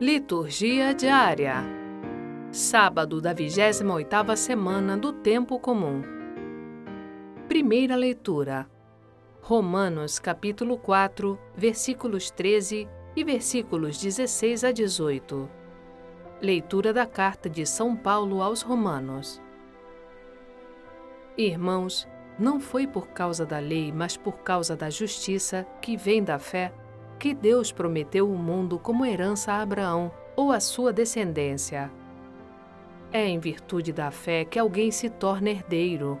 Liturgia diária. Sábado da 28ª semana do tempo comum. Primeira leitura. Romanos capítulo 4, versículos 13 e versículos 16 a 18. Leitura da carta de São Paulo aos Romanos. Irmãos, não foi por causa da lei, mas por causa da justiça que vem da fé que Deus prometeu o mundo como herança a Abraão ou a sua descendência. É em virtude da fé que alguém se torna herdeiro.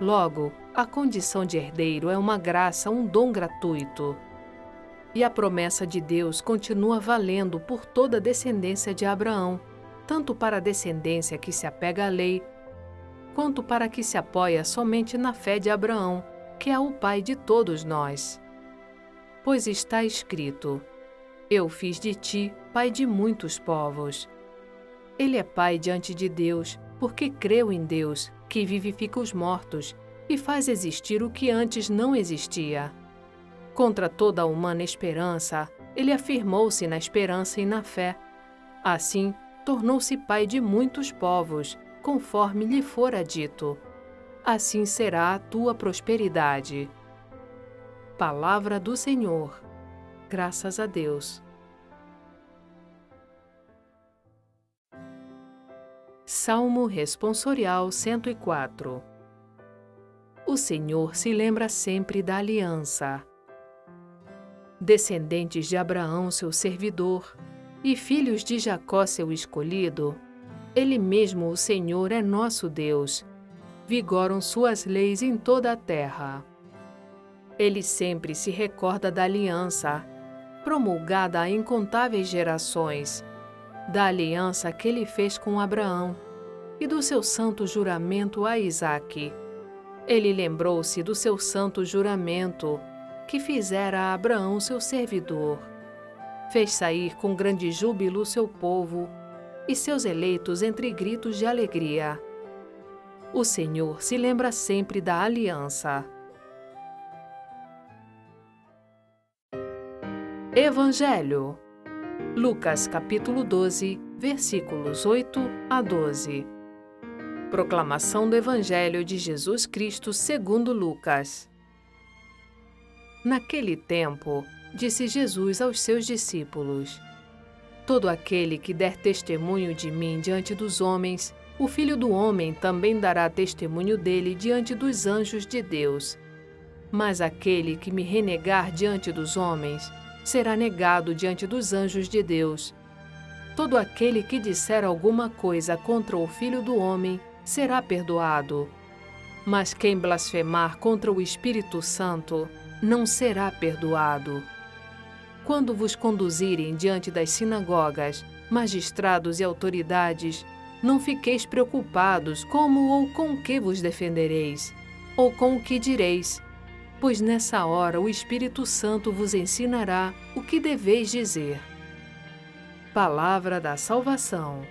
Logo, a condição de herdeiro é uma graça, um dom gratuito. E a promessa de Deus continua valendo por toda a descendência de Abraão, tanto para a descendência que se apega à lei, quanto para a que se apoia somente na fé de Abraão, que é o pai de todos nós pois está escrito: Eu fiz de ti pai de muitos povos. Ele é pai diante de Deus, porque creu em Deus, que vivifica os mortos e faz existir o que antes não existia. Contra toda a humana esperança, ele afirmou-se na esperança e na fé. Assim, tornou-se pai de muitos povos, conforme lhe fora dito. Assim será a tua prosperidade. Palavra do Senhor. Graças a Deus. Salmo Responsorial 104 O Senhor se lembra sempre da aliança. Descendentes de Abraão, seu servidor, e filhos de Jacó, seu escolhido, ele mesmo, o Senhor, é nosso Deus. Vigoram suas leis em toda a terra. Ele sempre se recorda da aliança, promulgada a incontáveis gerações, da aliança que ele fez com Abraão e do seu santo juramento a Isaque. Ele lembrou-se do seu santo juramento que fizera a Abraão seu servidor. Fez sair com grande júbilo seu povo e seus eleitos entre gritos de alegria. O Senhor se lembra sempre da aliança. Evangelho. Lucas capítulo 12, versículos 8 a 12. Proclamação do Evangelho de Jesus Cristo segundo Lucas. Naquele tempo, disse Jesus aos seus discípulos: Todo aquele que der testemunho de mim diante dos homens, o Filho do homem também dará testemunho dele diante dos anjos de Deus. Mas aquele que me renegar diante dos homens, será negado diante dos anjos de Deus. Todo aquele que disser alguma coisa contra o Filho do Homem será perdoado. Mas quem blasfemar contra o Espírito Santo não será perdoado. Quando vos conduzirem diante das sinagogas, magistrados e autoridades, não fiqueis preocupados como ou com que vos defendereis, ou com o que direis pois nessa hora o Espírito Santo vos ensinará o que deveis dizer. Palavra da Salvação.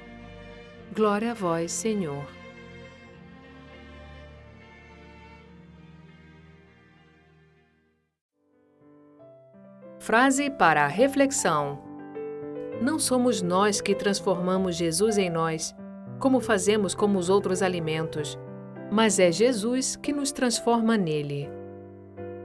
Glória a vós, Senhor. Frase para a reflexão: Não somos nós que transformamos Jesus em nós, como fazemos com os outros alimentos, mas é Jesus que nos transforma nele.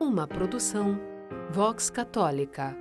uma produção Vox Católica.